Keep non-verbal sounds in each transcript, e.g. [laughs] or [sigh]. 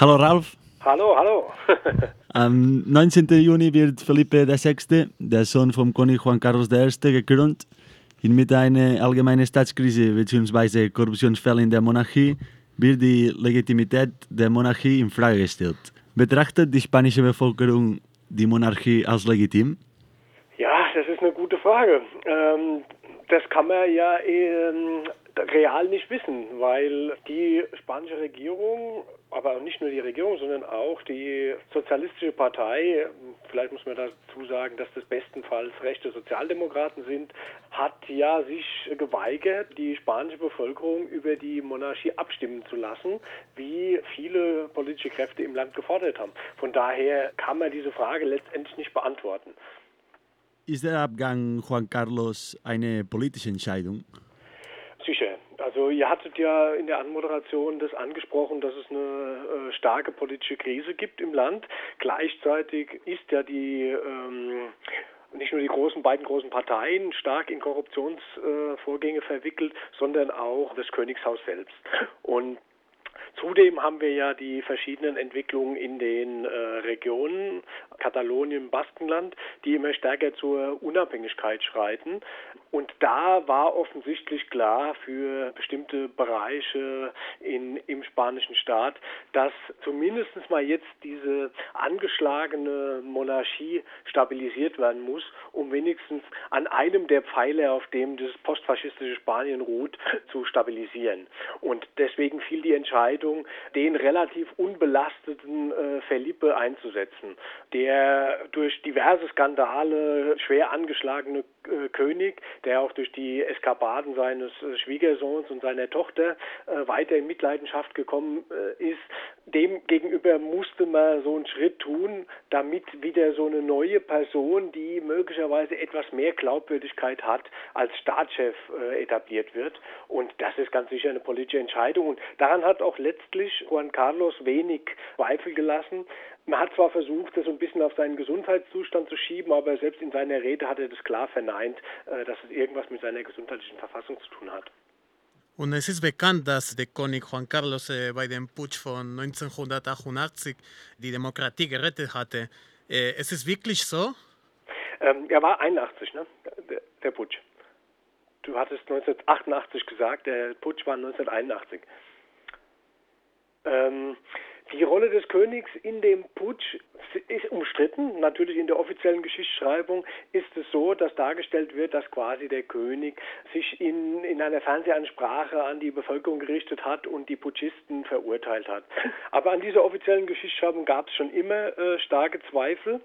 Hallo Ralf. Hallo, hallo. [laughs] Am 19. Juni wird Felipe VI., der Sohn vom König Juan Carlos I., gekrönt. Inmitten einer allgemeinen Staatskrise bzw. Korruptionsfälle in der Monarchie wird die Legitimität der Monarchie in Frage gestellt. Betrachtet die spanische Bevölkerung die Monarchie als legitim? Ja, das ist eine gute Frage. Ähm, das kann man ja ähm, real nicht wissen, weil die spanische Regierung, aber nicht nur die Regierung, sondern auch die sozialistische Partei, vielleicht muss man dazu sagen, dass das bestenfalls rechte Sozialdemokraten sind, hat ja sich geweigert, die spanische Bevölkerung über die Monarchie abstimmen zu lassen, wie viele politische Kräfte im Land gefordert haben. Von daher kann man diese Frage letztendlich nicht beantworten. Ist der Abgang Juan Carlos eine politische Entscheidung? Also ihr hattet ja in der Anmoderation das angesprochen, dass es eine äh, starke politische Krise gibt im Land. Gleichzeitig ist ja die ähm, nicht nur die großen beiden großen Parteien stark in Korruptionsvorgänge äh, verwickelt, sondern auch das Königshaus selbst. Und Zudem haben wir ja die verschiedenen Entwicklungen in den äh, Regionen, Katalonien, Baskenland, die immer stärker zur Unabhängigkeit schreiten. Und da war offensichtlich klar für bestimmte Bereiche in, im spanischen Staat, dass zumindest mal jetzt diese angeschlagene Monarchie stabilisiert werden muss, um wenigstens an einem der Pfeiler, auf dem das postfaschistische Spanien ruht, zu stabilisieren. Und deswegen fiel die Entscheidung, den relativ unbelasteten äh, Felipe einzusetzen, der durch diverse Skandale schwer angeschlagene König, der auch durch die Eskapaden seines äh, Schwiegersohns und seiner Tochter äh, weiter in Mitleidenschaft gekommen äh, ist, dem gegenüber musste man so einen Schritt tun, damit wieder so eine neue Person, die möglicherweise etwas mehr Glaubwürdigkeit hat, als Staatschef äh, etabliert wird. Und das ist ganz sicher eine politische Entscheidung. Und daran hat auch letztlich Juan Carlos wenig Zweifel gelassen. Man hat zwar versucht, das so ein bisschen auf seinen Gesundheitszustand zu schieben, aber selbst in seiner Rede hat er das klar verneint, äh, dass es irgendwas mit seiner gesundheitlichen Verfassung zu tun hat. Und es ist bekannt, dass der König Juan Carlos äh, bei dem Putsch von 1988 die Demokratie gerettet hatte. Äh, es ist wirklich so? Ähm, er war 81, ne? Der, der, Putsch. Du hattest 1988 gesagt, der Putsch war 1981. Ähm, die Rolle des Königs in dem Putsch ist umstritten. Natürlich in der offiziellen Geschichtsschreibung ist es so, dass dargestellt wird, dass quasi der König sich in, in einer Fernsehansprache an die Bevölkerung gerichtet hat und die Putschisten verurteilt hat. [laughs] Aber an dieser offiziellen Geschichtsschreibung gab es schon immer äh, starke Zweifel.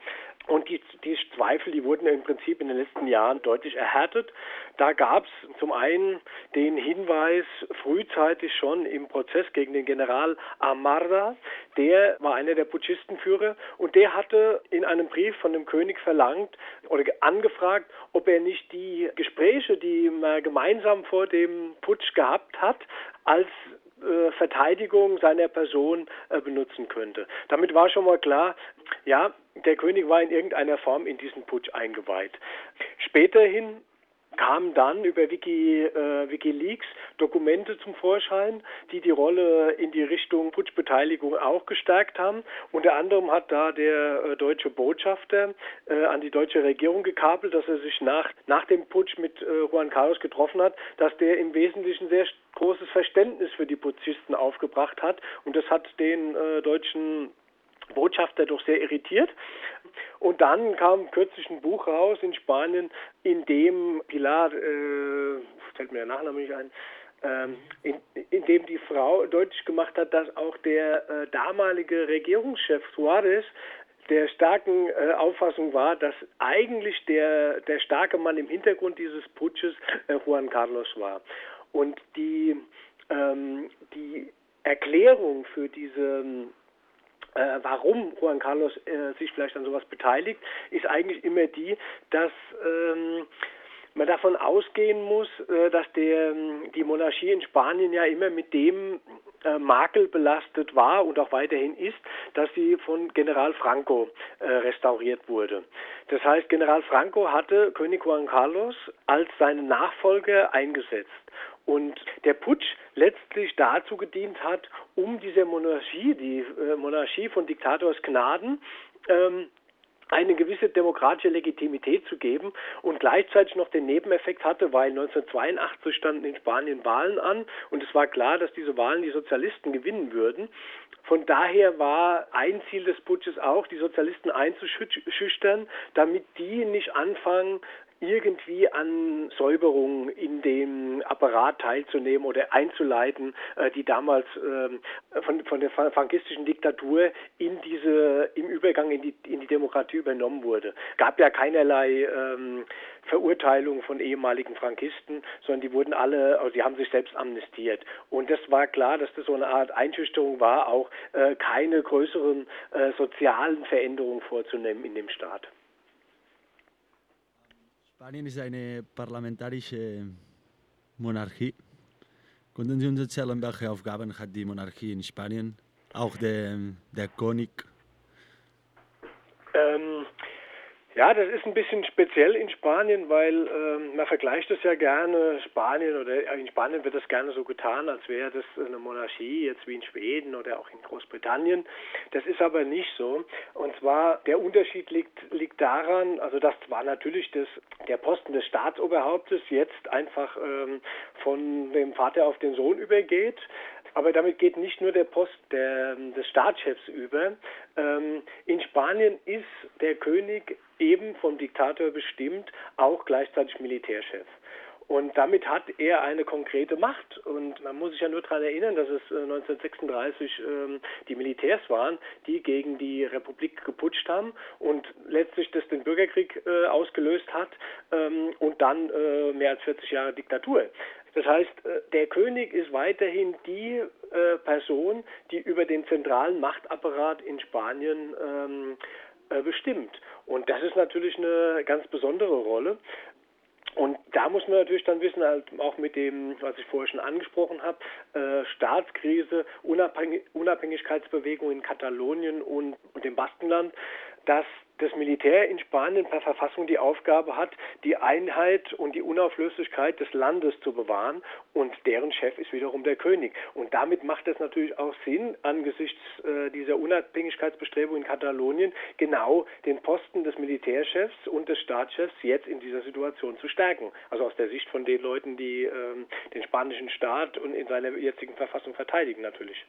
Und die, die Zweifel, die wurden im Prinzip in den letzten Jahren deutlich erhärtet. Da gab es zum einen den Hinweis frühzeitig schon im Prozess gegen den General Amarda, der war einer der Putschistenführer und der hatte in einem Brief von dem König verlangt oder angefragt, ob er nicht die Gespräche, die man gemeinsam vor dem Putsch gehabt hat, als äh, Verteidigung seiner Person äh, benutzen könnte. Damit war schon mal klar, ja, der König war in irgendeiner Form in diesen Putsch eingeweiht. Späterhin kamen dann über Wiki, äh, Wikileaks Dokumente zum Vorschein, die die Rolle in die Richtung Putschbeteiligung auch gestärkt haben. Unter anderem hat da der äh, deutsche Botschafter äh, an die deutsche Regierung gekabelt, dass er sich nach, nach dem Putsch mit äh, Juan Carlos getroffen hat, dass der im Wesentlichen sehr großes Verständnis für die Putschisten aufgebracht hat. Und das hat den äh, deutschen Botschafter doch sehr irritiert. Und dann kam kürzlich ein Buch raus in Spanien, in dem Pilar, äh, fällt mir der Nachname nicht ein, ähm, in, in, dem die Frau deutlich gemacht hat, dass auch der äh, damalige Regierungschef Suarez der starken äh, Auffassung war, dass eigentlich der, der starke Mann im Hintergrund dieses Putsches äh, Juan Carlos war. Und die, ähm, die Erklärung für diese äh, warum Juan Carlos äh, sich vielleicht an sowas beteiligt, ist eigentlich immer die, dass ähm, man davon ausgehen muss, äh, dass der, die Monarchie in Spanien ja immer mit dem äh, Makel belastet war und auch weiterhin ist, dass sie von General Franco äh, restauriert wurde. Das heißt, General Franco hatte König Juan Carlos als seinen Nachfolger eingesetzt. Und der Putsch letztlich dazu gedient hat, um diese Monarchie, die äh, Monarchie von Diktators Gnaden, ähm, eine gewisse demokratische Legitimität zu geben und gleichzeitig noch den Nebeneffekt hatte, weil 1982 standen in Spanien Wahlen an und es war klar, dass diese Wahlen die Sozialisten gewinnen würden. Von daher war ein Ziel des Putsches auch, die Sozialisten einzuschüchtern, damit die nicht anfangen, irgendwie an Säuberungen in dem Apparat teilzunehmen oder einzuleiten, äh, die damals ähm, von, von der frankistischen Diktatur in diese, im Übergang in die, in die Demokratie übernommen wurde. Gab ja keinerlei ähm, Verurteilung von ehemaligen Frankisten, sondern die wurden alle, also die haben sich selbst amnestiert. Und das war klar, dass das so eine Art Einschüchterung war, auch äh, keine größeren äh, sozialen Veränderungen vorzunehmen in dem Staat. Spanien ist eine parlamentarische Monarchie. Könnten Sie uns erzählen, welche Aufgaben hat die Monarchie in Spanien? Auch der, der König? Ähm, ja, das ist ein bisschen speziell in Spanien, weil ähm, man vergleicht es ja gerne, Spanien oder in Spanien wird das gerne so getan, als wäre das eine Monarchie, jetzt wie in Schweden oder auch in Großbritannien. Das ist aber nicht so. Und zwar der Unterschied liegt, liegt daran, also das war natürlich das, der Posten des Staatsoberhauptes jetzt einfach ähm, von dem Vater auf den Sohn übergeht. Aber damit geht nicht nur der Post der, des Staatschefs über. Ähm, in Spanien ist der König eben vom Diktator bestimmt, auch gleichzeitig Militärchef. Und damit hat er eine konkrete Macht. Und man muss sich ja nur daran erinnern, dass es 1936 äh, ähm, die Militärs waren, die gegen die Republik geputscht haben und letztlich das den Bürgerkrieg äh, ausgelöst hat ähm, und dann äh, mehr als 40 Jahre Diktatur. Das heißt, äh, der König ist weiterhin die äh, Person, die über den zentralen Machtapparat in Spanien ähm, äh, bestimmt. Und das ist natürlich eine ganz besondere Rolle. Und da muss man natürlich dann wissen, halt auch mit dem, was ich vorher schon angesprochen habe, äh, Staatskrise, Unabhängig Unabhängigkeitsbewegung in Katalonien und, und dem Baskenland, dass das Militär in Spanien per Verfassung die Aufgabe hat, die Einheit und die Unauflöslichkeit des Landes zu bewahren und deren Chef ist wiederum der König. Und damit macht es natürlich auch Sinn, angesichts äh, dieser Unabhängigkeitsbestrebungen in Katalonien genau den Posten des Militärchefs und des Staatschefs jetzt in dieser Situation zu stärken. Also aus der Sicht von den Leuten, die ähm, den spanischen Staat und in seiner jetzigen Verfassung verteidigen natürlich.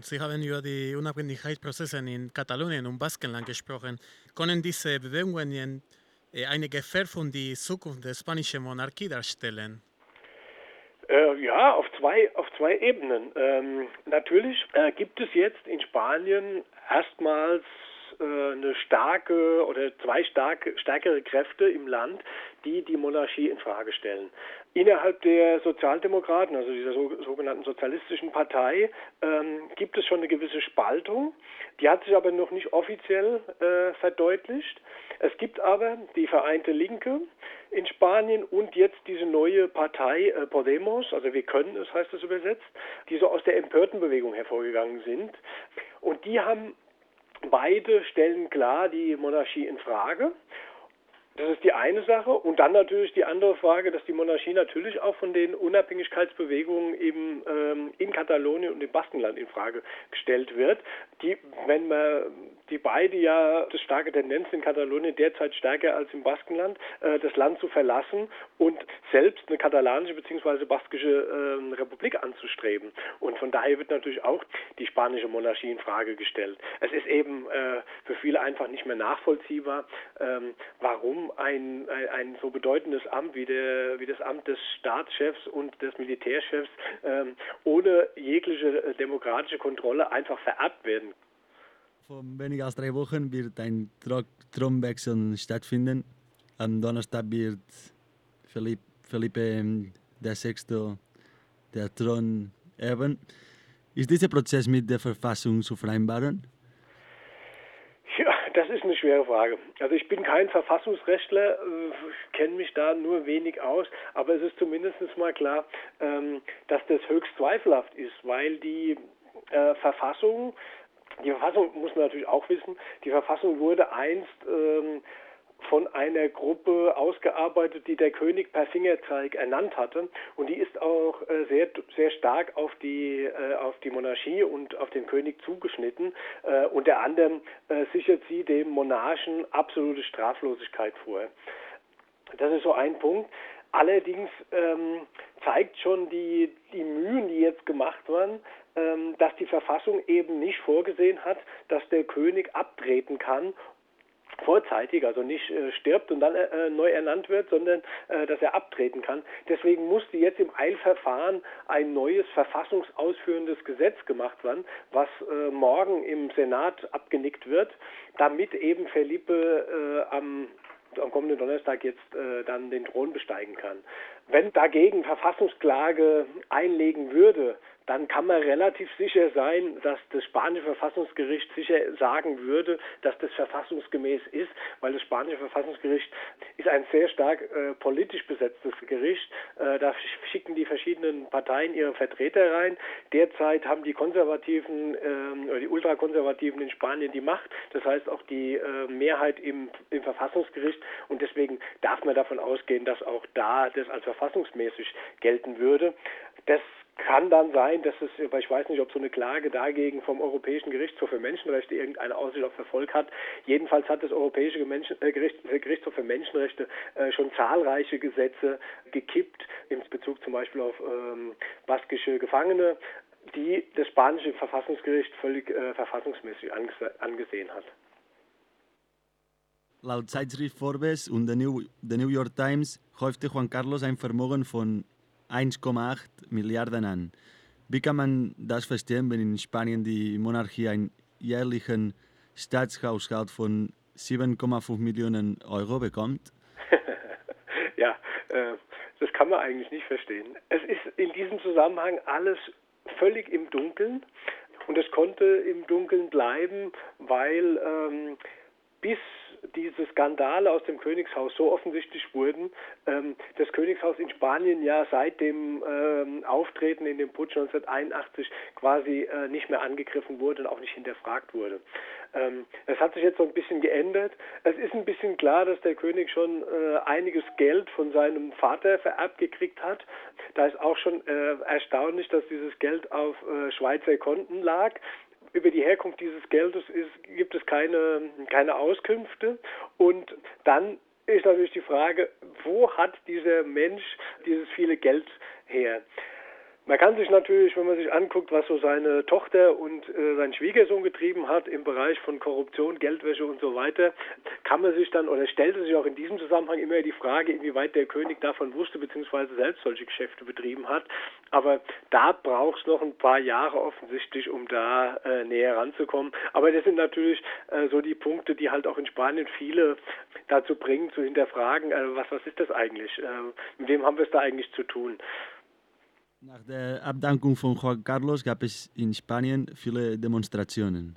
Sie haben über die Unabhängigkeitsprozesse in Katalonien und Baskenland gesprochen. Können diese Bewegungen äh, eine Gefahr für die Zukunft der spanischen Monarchie darstellen? Äh, ja, auf zwei, auf zwei Ebenen. Ähm, natürlich äh, gibt es jetzt in Spanien erstmals eine starke oder zwei starke, stärkere Kräfte im Land, die die Monarchie in Frage stellen. Innerhalb der Sozialdemokraten, also dieser sogenannten sozialistischen Partei, ähm, gibt es schon eine gewisse Spaltung. Die hat sich aber noch nicht offiziell äh, verdeutlicht. Es gibt aber die Vereinte Linke in Spanien und jetzt diese neue Partei äh, Podemos, also wir können es, heißt es übersetzt, die so aus der empörten Bewegung hervorgegangen sind. Und die haben beide stellen klar die Monarchie in Frage das ist die eine Sache. Und dann natürlich die andere Frage, dass die Monarchie natürlich auch von den Unabhängigkeitsbewegungen eben ähm, in Katalonien und im Baskenland in Frage gestellt wird. Die, wenn man die beide ja das starke Tendenz in Katalonien derzeit stärker als im Baskenland, äh, das Land zu verlassen und selbst eine katalanische bzw. baskische äh, Republik anzustreben. Und von daher wird natürlich auch die spanische Monarchie in Frage gestellt. Es ist eben äh, für viele einfach nicht mehr nachvollziehbar, ähm, warum ein, ein, ein, so bedeutendes Amt wie, der, wie das Amt des Staatschefs und des Militärchefs ähm, ohne jegliche äh, demokratische Kontrolle einfach vererbt werden. Vor weniger als drei Wochen wird ein Thronwechsel stattfinden. Am Donnerstag wird Felipe VI. der Thron erben. Ist dieser Prozess mit der Verfassung zu vereinbaren? Das ist eine schwere Frage. Also ich bin kein Verfassungsrechtler, äh, kenne mich da nur wenig aus, aber es ist zumindest mal klar, ähm, dass das höchst zweifelhaft ist, weil die äh, Verfassung, die Verfassung muss man natürlich auch wissen, die Verfassung wurde einst ähm, von einer Gruppe ausgearbeitet, die der König per Fingerzeig ernannt hatte. Und die ist auch äh, sehr, sehr stark auf die, äh, auf die Monarchie und auf den König zugeschnitten. Äh, unter anderem sichert sie dem Monarchen absolute Straflosigkeit vor. Das ist so ein Punkt. Allerdings ähm, zeigt schon die, die Mühen, die jetzt gemacht werden, ähm, dass die Verfassung eben nicht vorgesehen hat, dass der König abtreten kann vorzeitig, also nicht äh, stirbt und dann äh, neu ernannt wird, sondern äh, dass er abtreten kann. Deswegen musste jetzt im Eilverfahren ein neues verfassungsausführendes Gesetz gemacht werden, was äh, morgen im Senat abgenickt wird, damit eben Felipe äh, am am kommenden Donnerstag jetzt äh, dann den Thron besteigen kann. Wenn dagegen Verfassungsklage einlegen würde, dann kann man relativ sicher sein, dass das spanische Verfassungsgericht sicher sagen würde, dass das verfassungsgemäß ist, weil das spanische Verfassungsgericht ist ein sehr stark äh, politisch besetztes Gericht. Äh, da schicken die verschiedenen Parteien ihre Vertreter rein. Derzeit haben die Konservativen äh, oder die Ultrakonservativen in Spanien die Macht, das heißt auch die äh, Mehrheit im, im Verfassungsgericht und deswegen darf man davon ausgehen, dass auch da das als verfassungsmäßig gelten würde. Das kann dann sein, dass es, ich weiß nicht, ob so eine Klage dagegen vom Europäischen Gerichtshof für Menschenrechte irgendeine Aussicht auf Erfolg hat. Jedenfalls hat das Europäische Menschen, äh, Gericht, Gerichtshof für Menschenrechte äh, schon zahlreiche Gesetze gekippt, in Bezug zum Beispiel auf ähm, baskische Gefangene, die das spanische Verfassungsgericht völlig äh, verfassungsmäßig angese angesehen hat. Laut Zeitschrift Forbes und der New, New York Times häufte Juan Carlos ein Vermögen von 1,8 Milliarden an. Wie kann man das verstehen, wenn in Spanien die Monarchie einen jährlichen Staatshaushalt von 7,5 Millionen Euro bekommt? [laughs] ja, äh, das kann man eigentlich nicht verstehen. Es ist in diesem Zusammenhang alles völlig im Dunkeln und es konnte im Dunkeln bleiben, weil ähm, bis diese Skandale aus dem Königshaus so offensichtlich wurden, ähm, das Königshaus in Spanien ja seit dem ähm, Auftreten in dem Putsch 1981 quasi äh, nicht mehr angegriffen wurde und auch nicht hinterfragt wurde. Ähm, es hat sich jetzt so ein bisschen geändert. Es ist ein bisschen klar, dass der König schon äh, einiges Geld von seinem Vater vererbt gekriegt hat. Da ist auch schon äh, erstaunlich, dass dieses Geld auf äh, Schweizer Konten lag über die Herkunft dieses Geldes ist, gibt es keine, keine Auskünfte. Und dann ist natürlich die Frage, wo hat dieser Mensch dieses viele Geld her? Man kann sich natürlich, wenn man sich anguckt, was so seine Tochter und äh, sein Schwiegersohn getrieben hat im Bereich von Korruption, Geldwäsche und so weiter, kann man sich dann oder stellte sich auch in diesem Zusammenhang immer die Frage, inwieweit der König davon wusste bzw. selbst solche Geschäfte betrieben hat. Aber da braucht es noch ein paar Jahre offensichtlich, um da äh, näher ranzukommen. Aber das sind natürlich äh, so die Punkte, die halt auch in Spanien viele dazu bringen, zu hinterfragen, äh, was, was ist das eigentlich? Äh, mit wem haben wir es da eigentlich zu tun? Nach der Abdankung von Juan Carlos gab es in Spanien viele Demonstrationen.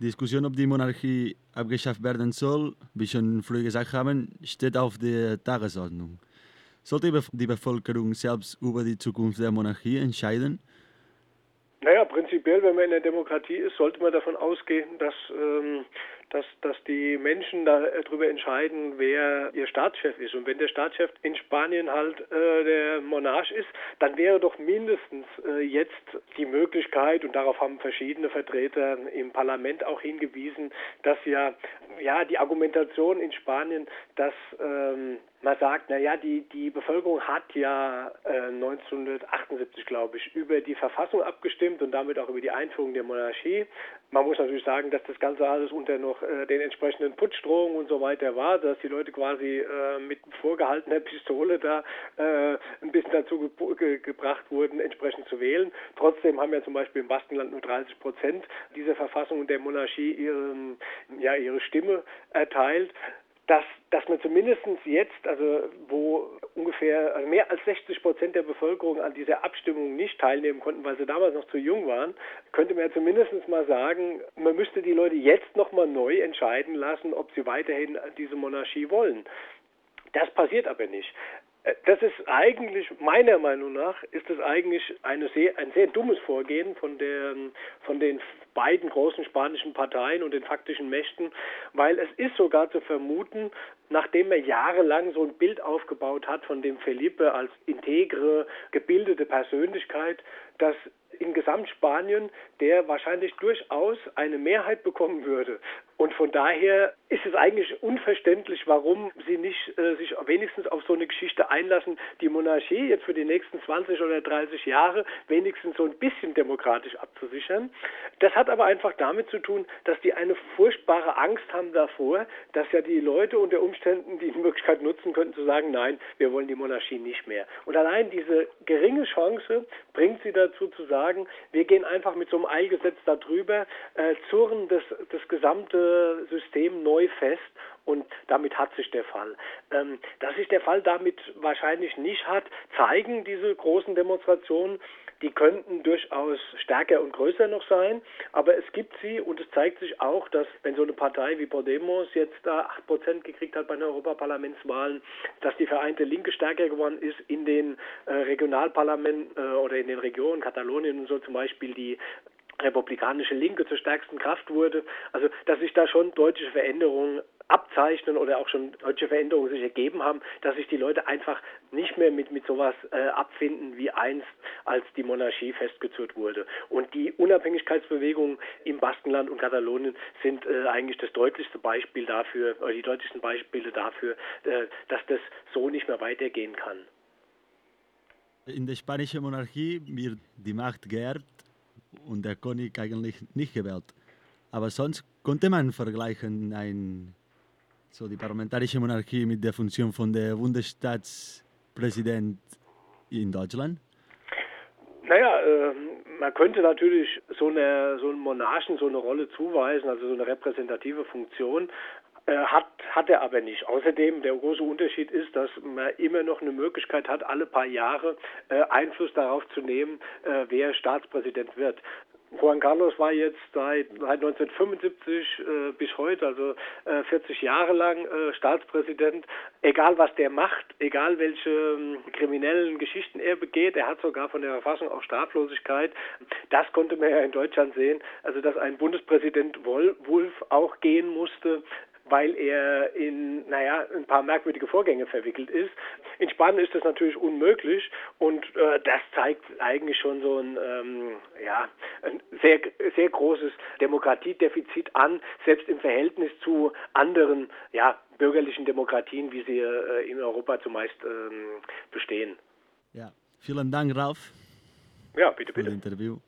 Die Diskussion, ob die Monarchie abgeschafft werden soll, wie schon früher gesagt haben, steht auf der Tagesordnung. Sollte die Bevölkerung selbst über die Zukunft der Monarchie entscheiden? Naja, prinzipiell, wenn man in der Demokratie ist, sollte man davon ausgehen, dass ähm, dass, dass die Menschen darüber entscheiden, wer ihr Staatschef ist. Und wenn der Staatschef in Spanien halt äh, der Monarch ist, dann wäre doch mindestens äh, jetzt die Möglichkeit, und darauf haben verschiedene Vertreter im Parlament auch hingewiesen, dass ja, ja die Argumentation in Spanien, dass ähm, man sagt, naja, die, die Bevölkerung hat ja äh, 1978, glaube ich, über die Verfassung abgestimmt und damit auch über die Einführung der Monarchie. Man muss natürlich sagen, dass das Ganze alles unter noch äh, den entsprechenden Putschdrohungen und so weiter war, dass die Leute quasi äh, mit vorgehaltener Pistole da äh, ein bisschen dazu ge ge gebracht wurden, entsprechend zu wählen. Trotzdem haben ja zum Beispiel im Baskenland nur 30 Prozent dieser Verfassung und der Monarchie ihren, ja, ihre Stimme erteilt dass, dass man zumindest jetzt, also wo ungefähr also mehr als 60 Prozent der Bevölkerung an dieser Abstimmung nicht teilnehmen konnten, weil sie damals noch zu jung waren, könnte man ja zumindest mal sagen, man müsste die Leute jetzt nochmal neu entscheiden lassen, ob sie weiterhin diese Monarchie wollen. Das passiert aber nicht. Äh, das ist eigentlich, meiner Meinung nach, ist das eigentlich sehr, ein sehr dummes Vorgehen von, der, von den beiden großen spanischen Parteien und den faktischen Mächten, weil es ist sogar zu vermuten, nachdem er jahrelang so ein Bild aufgebaut hat von dem Felipe als integre, gebildete Persönlichkeit, dass in Gesamtspanien der wahrscheinlich durchaus eine Mehrheit bekommen würde. Und von daher ist es eigentlich unverständlich, warum sie nicht äh, sich wenigstens auf so eine Geschichte einlassen, die Monarchie jetzt für die nächsten 20 oder 30 Jahre wenigstens so ein bisschen demokratisch abzusichern. Das hat aber einfach damit zu tun, dass die eine furchtbare Angst haben davor, dass ja die Leute unter Umständen die Möglichkeit nutzen könnten zu sagen, nein, wir wollen die Monarchie nicht mehr. Und allein diese geringe Chance bringt sie dazu zu sagen, wir gehen einfach mit so einem Eilgesetz darüber, äh, zurren das, das gesamte System neu fest und damit hat sich der Fall. Ähm, dass sich der Fall damit wahrscheinlich nicht hat, zeigen diese großen Demonstrationen. Die könnten durchaus stärker und größer noch sein, aber es gibt sie und es zeigt sich auch, dass wenn so eine Partei wie Podemos jetzt da 8% gekriegt hat bei den Europaparlamentswahlen, dass die Vereinte Linke stärker geworden ist in den äh, Regionalparlamenten äh, oder in den Regionen, Katalonien und so zum Beispiel die republikanische Linke zur stärksten Kraft wurde. Also dass sich da schon deutliche Veränderungen abzeichnen oder auch schon deutsche Veränderungen sich ergeben haben, dass sich die Leute einfach nicht mehr mit, mit sowas äh, abfinden wie einst, als die Monarchie festgezurrt wurde. Und die Unabhängigkeitsbewegungen im Baskenland und Katalonien sind äh, eigentlich das deutlichste Beispiel dafür, oder die deutlichsten Beispiele dafür, äh, dass das so nicht mehr weitergehen kann. In der spanischen Monarchie wird die Macht geerbt und der König eigentlich nicht gewählt. Aber sonst konnte man vergleichen ein, so die parlamentarische Monarchie mit der Funktion von der Bundesstaatspräsident in Deutschland? Naja, äh, man könnte natürlich so, eine, so einen Monarchen so eine Rolle zuweisen, also so eine repräsentative Funktion. Äh, hat, hat er aber nicht. Außerdem, der große Unterschied ist, dass man immer noch eine Möglichkeit hat, alle paar Jahre äh, Einfluss darauf zu nehmen, äh, wer Staatspräsident wird. Juan Carlos war jetzt seit, seit 1975 äh, bis heute, also äh, 40 Jahre lang äh, Staatspräsident. Egal was der macht, egal welche ähm, kriminellen Geschichten er begeht, er hat sogar von der Verfassung auch Straflosigkeit. Das konnte man ja in Deutschland sehen, also dass ein Bundespräsident Wolf auch gehen musste, weil er in, naja, ein paar merkwürdige Vorgänge verwickelt ist. In Spanien ist das natürlich unmöglich und äh, das zeigt eigentlich schon so ein, ähm, ja, ein sehr, sehr großes Demokratiedefizit an, selbst im Verhältnis zu anderen, ja, bürgerlichen Demokratien, wie sie äh, in Europa zumeist ähm, bestehen. Ja, vielen Dank, Ralf. Ja, bitte, für bitte. das Interview.